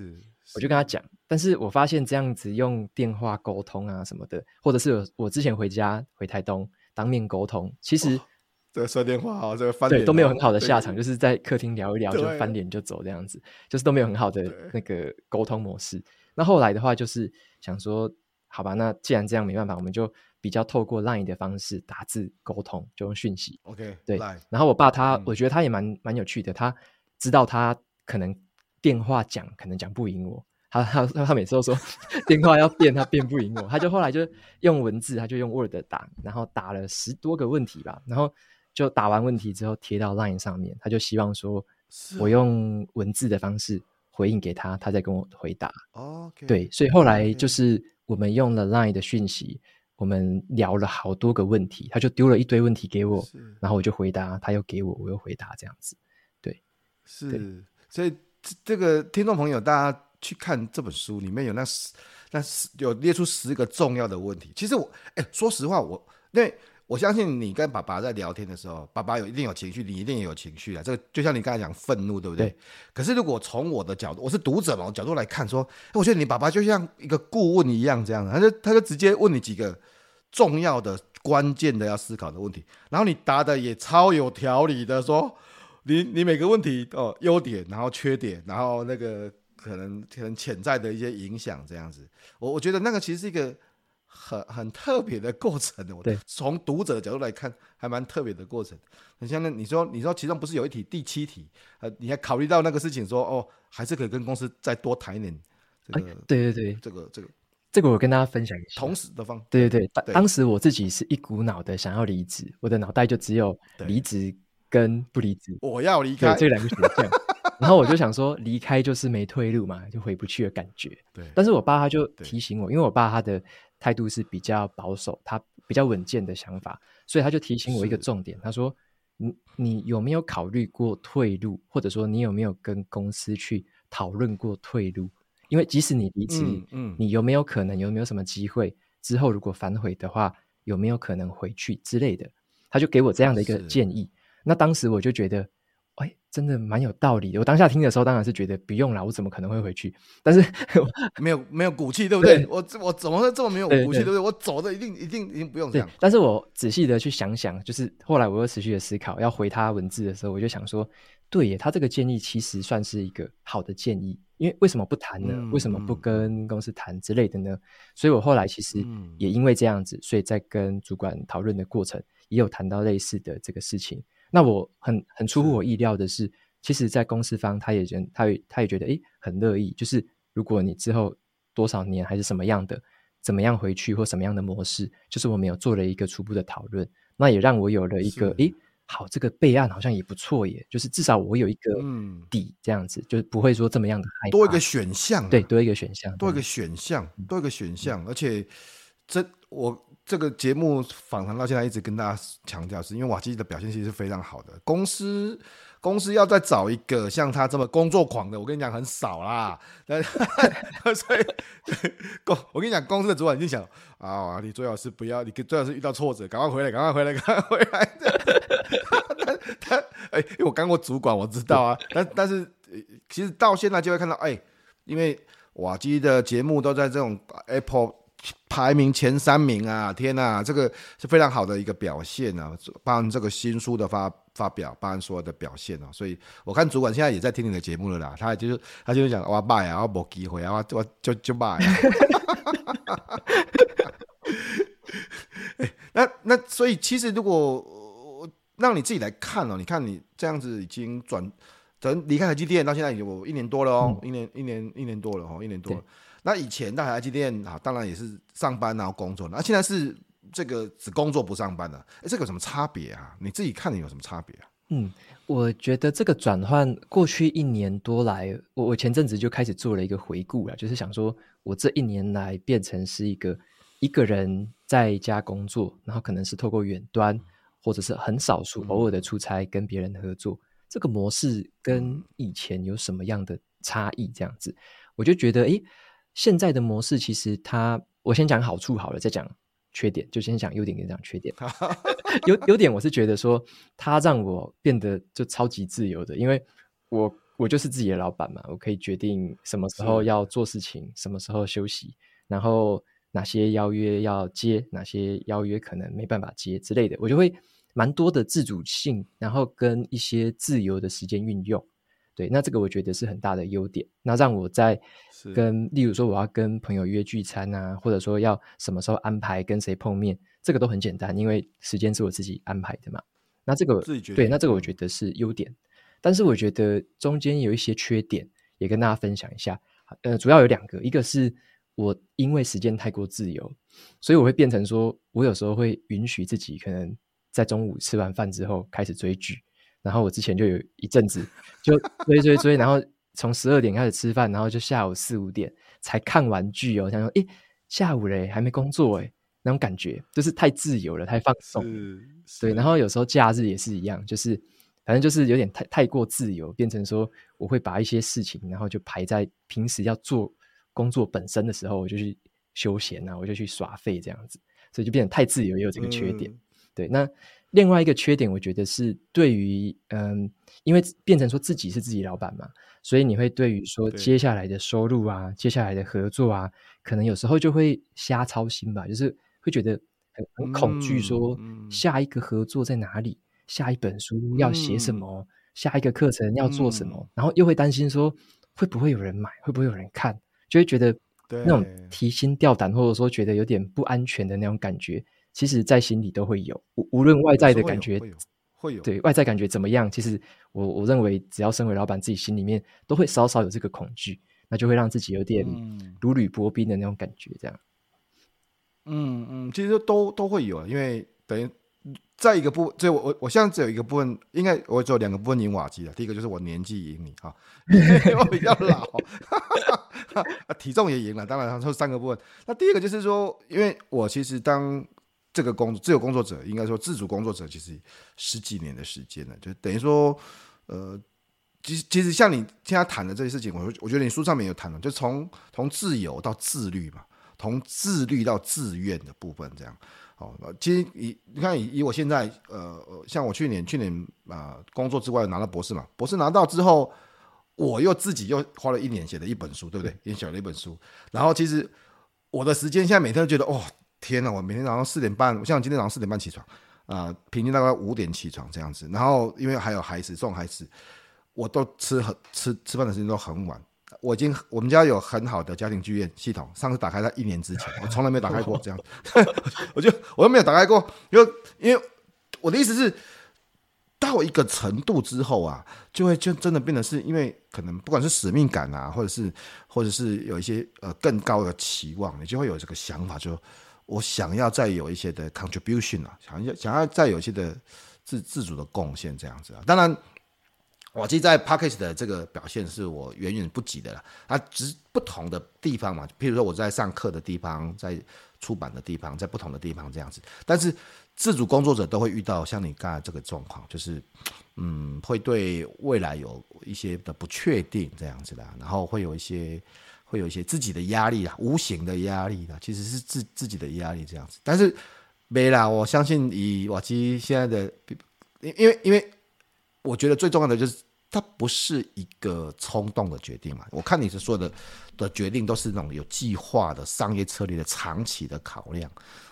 我就跟他讲，但是我发现这样子用电话沟通啊什么的，或者是我我之前回家回台东当面沟通，其实。这个摔电话啊，这个翻脸对都没有很好的下场，就是在客厅聊一聊就翻脸就走这样子，就是都没有很好的那个沟通模式。那后来的话，就是想说，好吧，那既然这样没办法，我们就比较透过 LINE 的方式打字沟通，就用讯息。OK，对。然后我爸他，嗯、我觉得他也蛮蛮有趣的，他知道他可能电话讲可能讲不赢我，他他他每次都说 电话要变，他变不赢我，他就后来就用文字，他就用 Word 打，然后打了十多个问题吧，然后。就打完问题之后贴到 Line 上面，他就希望说，我用文字的方式回应给他，他再跟我回答。Okay, 对，所以后来就是我们用了 Line 的讯息，我们聊了好多个问题，他就丢了一堆问题给我，然后我就回答，他又给我，我又回答，这样子。对，是，对所以这个听众朋友，大家去看这本书，里面有那十，那十有列出十个重要的问题。其实我，哎，说实话，我因为。我相信你跟爸爸在聊天的时候，爸爸有一定有情绪，你一定也有情绪啊。这个就像你刚才讲愤怒，对不对？对。可是如果从我的角度，我是读者嘛，我角度来看，说，我觉得你爸爸就像一个顾问一样，这样，他就他就直接问你几个重要的、关键的要思考的问题，然后你答的也超有条理的，说你你每个问题哦优点，然后缺点，然后那个可能可能潜在的一些影响，这样子，我我觉得那个其实是一个。很很特别的过程，我对，从读者的角度来看，还蛮特别的过程。很像那你说，你说其中不是有一题第七题，呃，你还考虑到那个事情说，说哦，还是可以跟公司再多谈一点。这个，对对对，这个这个这个我跟大家分享一下。同时的方，对对对，当时我自己是一股脑的想要离职，我的脑袋就只有离职跟不离职，我要离开这两个选项。然后我就想说，离开就是没退路嘛，就回不去的感觉。对，但是我爸他就提醒我，因为我爸他的。态度是比较保守，他比较稳健的想法，所以他就提醒我一个重点。他说：“你你有没有考虑过退路，或者说你有没有跟公司去讨论过退路？因为即使你离职，嗯，嗯你有没有可能有没有什么机会之后如果反悔的话，有没有可能回去之类的？”他就给我这样的一个建议。那当时我就觉得。哎，真的蛮有道理的。我当下听的时候，当然是觉得不用了，我怎么可能会回去？但是没有没有骨气，对不对？对我我怎么会这么没有骨气，对不对？我走的一定一定一定不用这样。但是我仔细的去想想，就是后来我又持续的思考，要回他文字的时候，我就想说，对耶，他这个建议其实算是一个好的建议。因为为什么不谈呢？嗯、为什么不跟公司谈之类的呢？所以我后来其实也因为这样子，所以在跟主管讨论的过程，也有谈到类似的这个事情。那我很很出乎我意料的是，其实，在公司方他也觉他也他也觉得诶很乐意，就是如果你之后多少年还是什么样的，怎么样回去或什么样的模式，就是我们有做了一个初步的讨论，那也让我有了一个诶好这个备案好像也不错耶，就是至少我有一个底这样子，嗯、就是不会说这么样的害怕，多一个选项、啊，对，多一个选项，多一个选项，多一个选项，而且这我。这个节目访谈到现在一直跟大家强调，是因为瓦基的表现其实是非常好的。公司公司要再找一个像他这么工作狂的，我跟你讲很少啦。所以公我跟你讲，公司的主管已经想啊，你最好是不要，你最好是遇到挫折，赶快回来，赶快回来，赶快回来。他他哎，因为我当过主管，我知道啊。但但是其实到现在就会看到，哎，因为瓦基的节目都在这种 Apple。排名前三名啊！天呐，这个是非常好的一个表现啊！帮这个新书的发发表，帮所有的表现啊！所以我看主管现在也在听你的节目了啦，他就是他就是讲我卖啊，我没机会啊，我我就就卖。那那所以其实如果让你自己来看哦。你看你这样子已经转，等离开台积电到现在有一年多了哦，嗯、一年一年一年多了哦，一年多了。那以前在台积电啊，当然也是上班然后工作，那现在是这个只工作不上班的，哎，这个有什么差别啊？你自己看你有什么差别啊？嗯，我觉得这个转换过去一年多来，我我前阵子就开始做了一个回顾了，就是想说我这一年来变成是一个一个人在家工作，然后可能是透过远端，或者是很少数偶尔的出差跟别人合作，这个模式跟以前有什么样的差异？这样子，我就觉得，诶。现在的模式其实它，我先讲好处好了，再讲缺点，就先讲优点跟讲缺点。优优点我是觉得说，它让我变得就超级自由的，因为我我就是自己的老板嘛，我可以决定什么时候要做事情，什么时候休息，然后哪些邀约要接，哪些邀约可能没办法接之类的，我就会蛮多的自主性，然后跟一些自由的时间运用。对，那这个我觉得是很大的优点。那让我在跟，例如说我要跟朋友约聚餐啊，或者说要什么时候安排跟谁碰面，这个都很简单，因为时间是我自己安排的嘛。那这个对，那这个我觉得是优点。但是我觉得中间有一些缺点，也跟大家分享一下。呃，主要有两个，一个是我因为时间太过自由，所以我会变成说我有时候会允许自己可能在中午吃完饭之后开始追剧。然后我之前就有一阵子就追追追，然后从十二点开始吃饭，然后就下午四五点才看完剧哦。想说，诶，下午嘞还没工作诶，那种感觉就是太自由了，太放松。对，然后有时候假日也是一样，就是反正就是有点太太过自由，变成说我会把一些事情，然后就排在平时要做工作本身的时候，我就去休闲啊，我就去耍废这样子，所以就变得太自由，也有这个缺点。嗯、对，那。另外一个缺点，我觉得是对于嗯，因为变成说自己是自己老板嘛，所以你会对于说接下来的收入啊，接下来的合作啊，可能有时候就会瞎操心吧，就是会觉得很很恐惧，说下一个合作在哪里，下一本书要写什么，下一个课程要做什么，然后又会担心说会不会有人买，会不会有人看，就会觉得那种提心吊胆，或者说觉得有点不安全的那种感觉。其实，在心里都会有，无无论外在的感觉，会有，会有，对，外在感觉怎么样？其实我我认为，只要身为老板，自己心里面都会稍稍有这个恐惧，那就会让自己有点如履薄冰的那种感觉，这样。嗯嗯，其实都都会有，因为等于在一个部分，所以我我我现在只有一个部分，应该我只有两个部分赢瓦基了。第一个就是我年纪赢你哈，因为我比较老，体重也赢了。当然，他说三个部分。那第一个就是说，因为我其实当这个工作自由工作者，应该说自主工作者，其实十几年的时间了，就等于说，呃，其实其实像你现在谈的这些事情，我我觉得你书上面有谈了，就从从自由到自律嘛，从自律到自愿的部分这样。哦，其实以你看以以我现在呃，像我去年去年啊、工作之外拿到博士嘛，博士拿到之后，我又自己又花了一年写了一本书，对不对？也写了一本书，然后其实我的时间现在每天都觉得哦。天呐，我每天早上四点半，像今天早上四点半起床，啊、呃，平均大概五点起床这样子。然后因为还有孩子送孩子，我都吃很吃吃饭的时间都很晚。我已经我们家有很好的家庭剧院系统，上次打开在一年之前，我从来没有打开过这样。我就我都没有打开过，因为因为我的意思是，到一个程度之后啊，就会就真的变得是因为可能不管是使命感啊，或者是或者是有一些呃更高的期望，你就会有这个想法就。我想要再有一些的 contribution 啊，想要想要再有一些的自自主的贡献这样子啊。当然，我其实在 package 的这个表现是我远远不及的了。它只不同的地方嘛，譬如说我在上课的地方，在出版的地方，在不同的地方这样子。但是自主工作者都会遇到像你刚才这个状况，就是嗯，会对未来有一些的不确定这样子的，然后会有一些。会有一些自己的压力啦，无形的压力啦，其实是自自己的压力这样子。但是没啦，我相信以瓦基现在的，因因为因为我觉得最重要的就是，它不是一个冲动的决定嘛。我看你是说的的决定都是那种有计划的商业策略的长期的考量。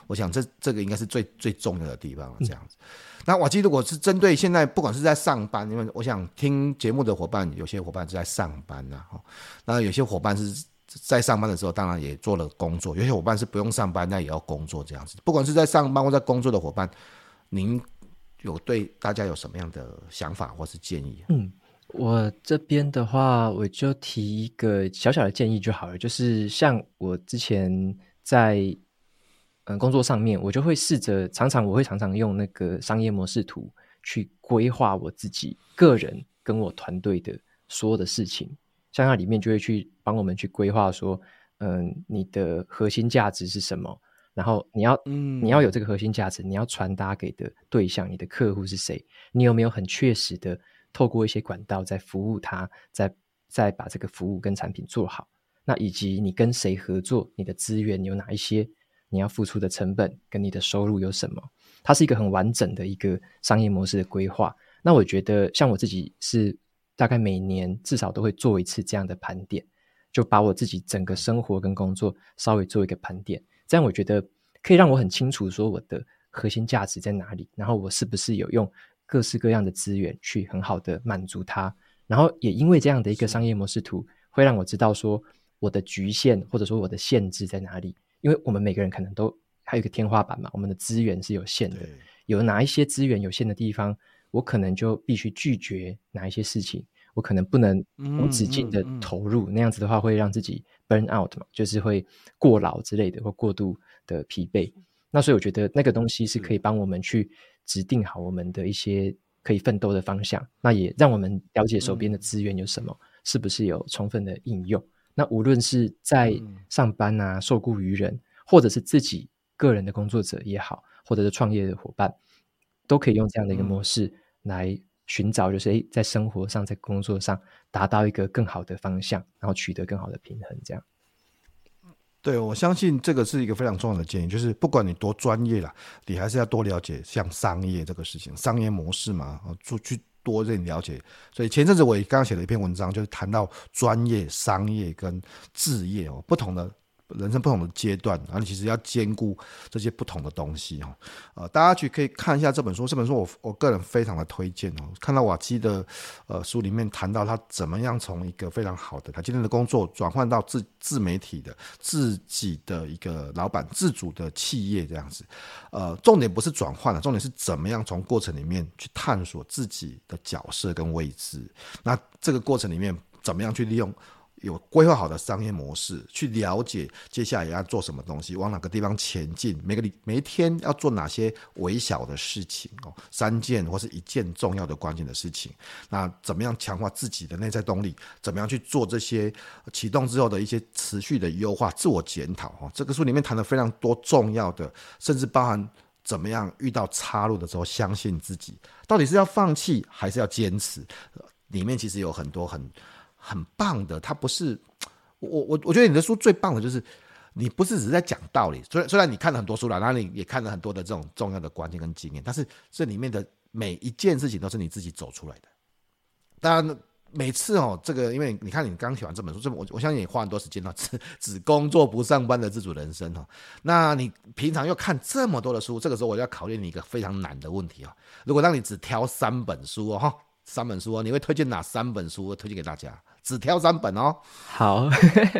我想这这个应该是最最重要的地方了，这样子。嗯那瓦基如果是针对现在，不管是在上班，因为我想听节目的伙伴，有些伙伴是在上班呐，哈，那有些伙伴是在上班的时候，当然也做了工作；有些伙伴是不用上班，那也要工作这样子。不管是在上班或在工作的伙伴，您有对大家有什么样的想法或是建议？嗯，我这边的话，我就提一个小小的建议就好了，就是像我之前在。嗯，工作上面我就会试着，常常我会常常用那个商业模式图去规划我自己个人跟我团队的所有的事情。像它里面就会去帮我们去规划说，嗯，你的核心价值是什么？然后你要，嗯，你要有这个核心价值，你要传达给的对象，你的客户是谁？你有没有很确实的透过一些管道在服务他，在在把这个服务跟产品做好？那以及你跟谁合作？你的资源有哪一些？你要付出的成本跟你的收入有什么？它是一个很完整的一个商业模式的规划。那我觉得，像我自己是大概每年至少都会做一次这样的盘点，就把我自己整个生活跟工作稍微做一个盘点。这样我觉得可以让我很清楚说我的核心价值在哪里，然后我是不是有用各式各样的资源去很好的满足它。然后也因为这样的一个商业模式图，会让我知道说我的局限或者说我的限制在哪里。因为我们每个人可能都还有一个天花板嘛，我们的资源是有限的，有哪一些资源有限的地方，我可能就必须拒绝哪一些事情，我可能不能无止境的投入，嗯嗯嗯、那样子的话会让自己 burn out 嘛，就是会过劳之类的或过度的疲惫。那所以我觉得那个东西是可以帮我们去指定好我们的一些可以奋斗的方向，那也让我们了解手边的资源有什么，嗯、是不是有充分的应用。那无论是在上班啊，受雇于人，或者是自己个人的工作者也好，或者是创业的伙伴，都可以用这样的一个模式来寻找，就是诶，在生活上，在工作上达到一个更好的方向，然后取得更好的平衡。这样，对，我相信这个是一个非常重要的建议，就是不管你多专业啦，你还是要多了解像商业这个事情，商业模式嘛，出去。多一点了解，所以前阵子我也刚刚写了一篇文章，就是谈到专业、商业跟置业哦，不同的。人生不同的阶段，然后你其实要兼顾这些不同的东西哦。呃，大家去可以看一下这本书，这本书我我个人非常的推荐哦。看到瓦基的呃书里面谈到他怎么样从一个非常好的他今天的工作转换到自自媒体的自己的一个老板自主的企业这样子。呃，重点不是转换了，重点是怎么样从过程里面去探索自己的角色跟位置。那这个过程里面怎么样去利用？有规划好的商业模式，去了解接下来要做什么东西，往哪个地方前进，每个礼每一天要做哪些微小的事情哦，三件或是一件重要的关键的事情。那怎么样强化自己的内在动力？怎么样去做这些启动之后的一些持续的优化、自我检讨？哦，这个书里面谈了非常多重要的，甚至包含怎么样遇到岔路的时候相信自己，到底是要放弃还是要坚持？里面其实有很多很。很棒的，他不是我我我觉得你的书最棒的就是你不是只是在讲道理，虽然虽然你看了很多书了，然后你也看了很多的这种重要的观念跟经验，但是这里面的每一件事情都是你自己走出来的。当然每次哦，这个因为你看你刚写完这本书，这我我相信你花很多时间 了，只只工作不上班的自主人生哦。那你平常又看这么多的书，这个时候我就要考验你一个非常难的问题啊。如果让你只挑三本书哦，哈，三本书哦，你会推荐哪三本书推荐给大家？只挑三本哦。好，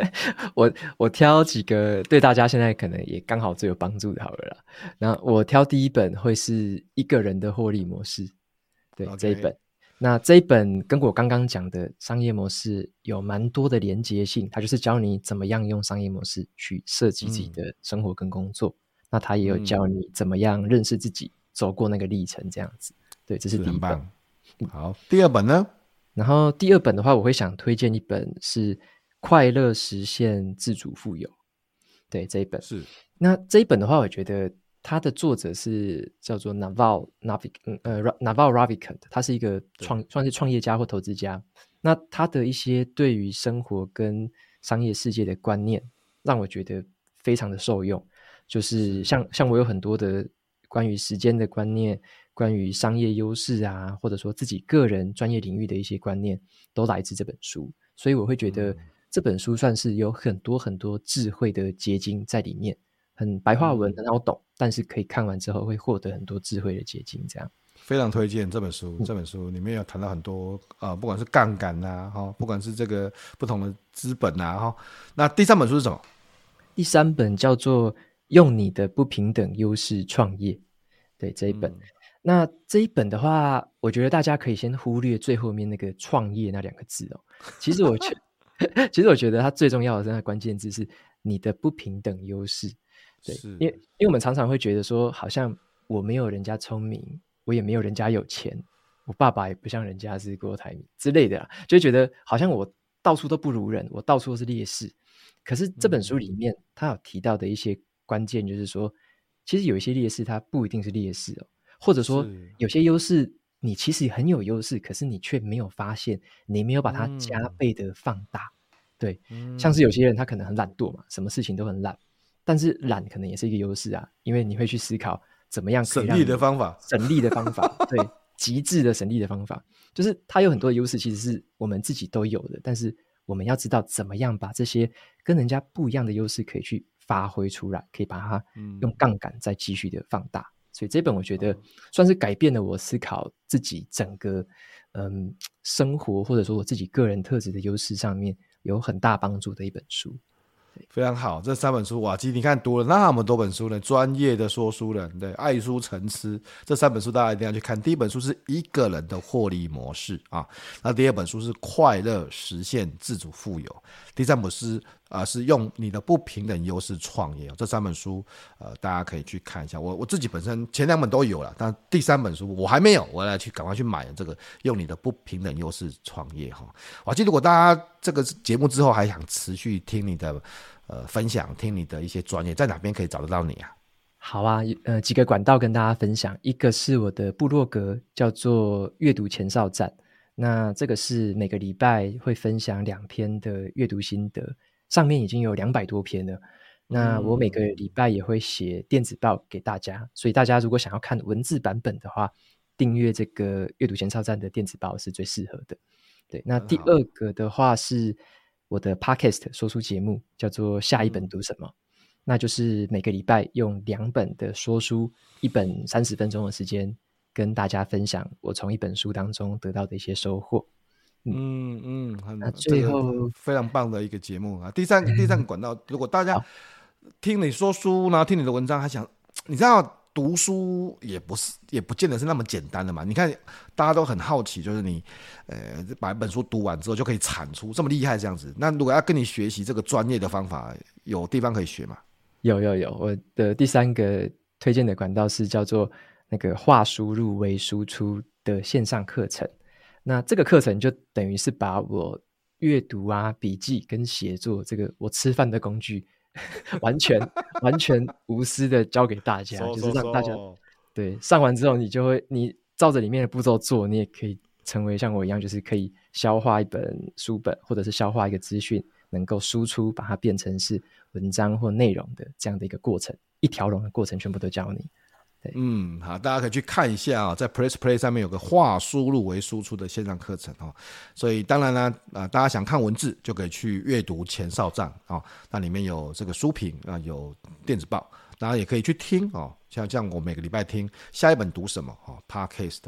我我挑几个对大家现在可能也刚好最有帮助的，好了啦。那我挑第一本会是一个人的获利模式，对.这一本。那这一本跟我刚刚讲的商业模式有蛮多的连结性，它就是教你怎么样用商业模式去设计自己的生活跟工作。嗯、那它也有教你怎么样认识自己，走过那个历程，这样子。对，这是第一本。好，第二本呢？然后第二本的话，我会想推荐一本是《快乐实现自主富有》。对，这一本是。那这一本的话，我觉得它的作者是叫做 Naval Ravikant，呃，Naval Ravikant，他是一个创对算是创业家或投资家。那他的一些对于生活跟商业世界的观念，让我觉得非常的受用。就是像像我有很多的关于时间的观念。关于商业优势啊，或者说自己个人专业领域的一些观念，都来自这本书，所以我会觉得这本书算是有很多很多智慧的结晶在里面，很白话文，很好懂，但是可以看完之后会获得很多智慧的结晶。这样非常推荐这本书。这本书里面有谈到很多啊、呃，不管是杠杆呐，哈，不管是这个不同的资本呐，哈。那第三本书是什么？第三本叫做《用你的不平等优势创业》。对，这一本。嗯那这一本的话，我觉得大家可以先忽略最后面那个“创业”那两个字哦。其实我觉，其实我觉得它最重要的那个关键字是你的不平等优势。对，因为因为我们常常会觉得说，好像我没有人家聪明，我也没有人家有钱，我爸爸也不像人家是郭台铭之类的，就觉得好像我到处都不如人，我到处都是劣势。可是这本书里面，他有提到的一些关键，就是说，其实有一些劣势，它不一定是劣势哦，或者说有些优势，你其实很有优势，可是你却没有发现，你没有把它加倍的放大。对，像是有些人他可能很懒惰嘛，什么事情都很懒，但是懒可能也是一个优势啊，因为你会去思考怎么样省力的方法，省力的方法，对，极致的省力的方法，就是它有很多的优势，其实是我们自己都有的，但是。我们要知道怎么样把这些跟人家不一样的优势可以去发挥出来，可以把它用杠杆再继续的放大。嗯、所以这本我觉得算是改变了我思考自己整个嗯生活或者说我自己个人特质的优势上面有很大帮助的一本书。非常好，这三本书哇，其实你看读了那么多本书呢，专业的说书人，对，爱书成痴，这三本书大家一定要去看。第一本书是一个人的获利模式啊，那第二本书是快乐实现自主富有，第三本书。啊、呃，是用你的不平等优势创业，这三本书，呃，大家可以去看一下。我我自己本身前两本都有了，但第三本书我还没有，我来去赶快去买这个，用你的不平等优势创业哈。我记得如果大家这个节目之后还想持续听你的呃分享，听你的一些专业，在哪边可以找得到你啊？好啊，呃，几个管道跟大家分享，一个是我的部落格，叫做阅读前哨站，那这个是每个礼拜会分享两篇的阅读心得。上面已经有两百多篇了，那我每个礼拜也会写电子报给大家，嗯、所以大家如果想要看文字版本的话，订阅这个阅读前哨站的电子报是最适合的。对，那第二个的话是我的 Podcast 说书节目，叫做下一本读什么，嗯、那就是每个礼拜用两本的说书，一本三十分钟的时间，跟大家分享我从一本书当中得到的一些收获。嗯嗯，很那最后非常棒的一个节目啊！第三第三个管道，如果大家听你说书，然后听你的文章，还想你知道读书也不是也不见得是那么简单的嘛？你看大家都很好奇，就是你呃把一本书读完之后就可以产出这么厉害这样子。那如果要跟你学习这个专业的方法，有地方可以学吗？有有有，我的第三个推荐的管道是叫做那个化输入为输出的线上课程。那这个课程就等于是把我阅读啊、笔记跟写作这个我吃饭的工具，完全完全无私的教给大家，就是让大家对上完之后，你就会你照着里面的步骤做，你也可以成为像我一样，就是可以消化一本书本，或者是消化一个资讯，能够输出，把它变成是文章或内容的这样的一个过程，一条龙的过程全部都教你。嗯，好，大家可以去看一下啊，在 PressPlay 上面有个化输入为输出的线上课程哦，所以当然呢，啊，大家想看文字就可以去阅读前哨站啊，那里面有这个书评啊，有电子报，大家也可以去听哦，像这样我每个礼拜听下一本读什么哦 Podcast，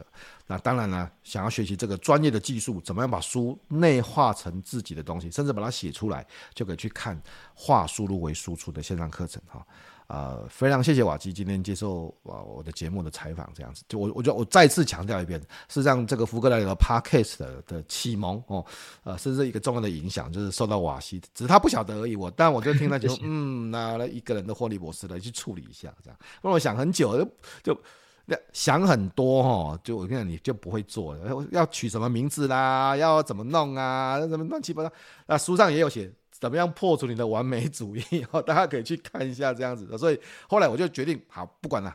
那当然呢，想要学习这个专业的技术，怎么样把书内化成自己的东西，甚至把它写出来，就可以去看化输入为输出的线上课程哈。呃，非常谢谢瓦基今天接受我的节目的采访，这样子，就我我觉得我再次强调一遍，是让这个福格莱德 Podcast 的的启蒙哦，呃，甚至一个重要的影响，就是受到瓦西，只是他不晓得而已。我，但我就听他讲，嗯，拿了一个人的霍利模式来去处理一下，这样，让我想很久，就就想很多哈，就我跟你讲，你就不会做了，要取什么名字啦，要怎么弄啊，什么乱七八糟，那书上也有写。怎么样破除你的完美主义？哦，大家可以去看一下这样子的。所以后来我就决定，好，不管了，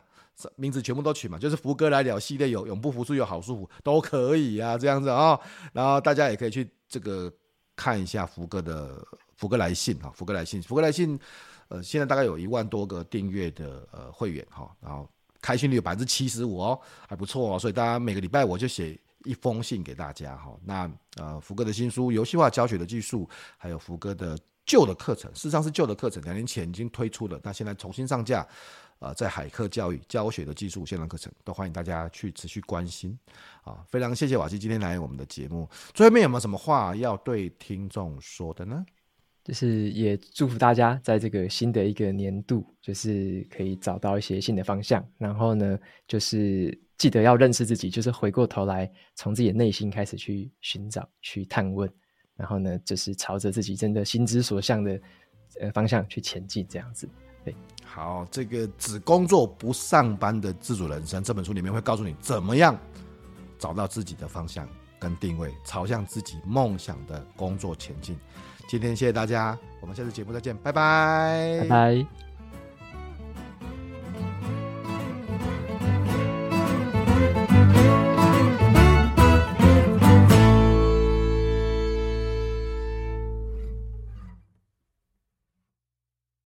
名字全部都取嘛，就是福哥来了系列，有永不服输，有好舒服都可以啊，这样子啊。然后大家也可以去这个看一下福哥的福哥来信哈，福哥来信，福哥来信，呃，现在大概有一万多个订阅的呃会员哈，然后开信率有百分之七十五哦，还不错哦。所以大家每个礼拜我就写。一封信给大家哈，那呃福哥的新书游戏化教学的技术，还有福哥的旧的课程，事实上是旧的课程，两年前已经推出了，那现在重新上架，呃，在海课教育教学的技术线上课程，都欢迎大家去持续关心。啊，非常谢谢瓦西今天来我们的节目，最后面有没有什么话要对听众说的呢？就是也祝福大家在这个新的一个年度，就是可以找到一些新的方向。然后呢，就是记得要认识自己，就是回过头来从自己的内心开始去寻找、去探问。然后呢，就是朝着自己真的心之所向的呃方向去前进，这样子。对，好，这个只工作不上班的自主人生这本书里面会告诉你怎么样找到自己的方向跟定位，朝向自己梦想的工作前进。今天谢谢大家，我们下次节目再见，拜拜，拜拜。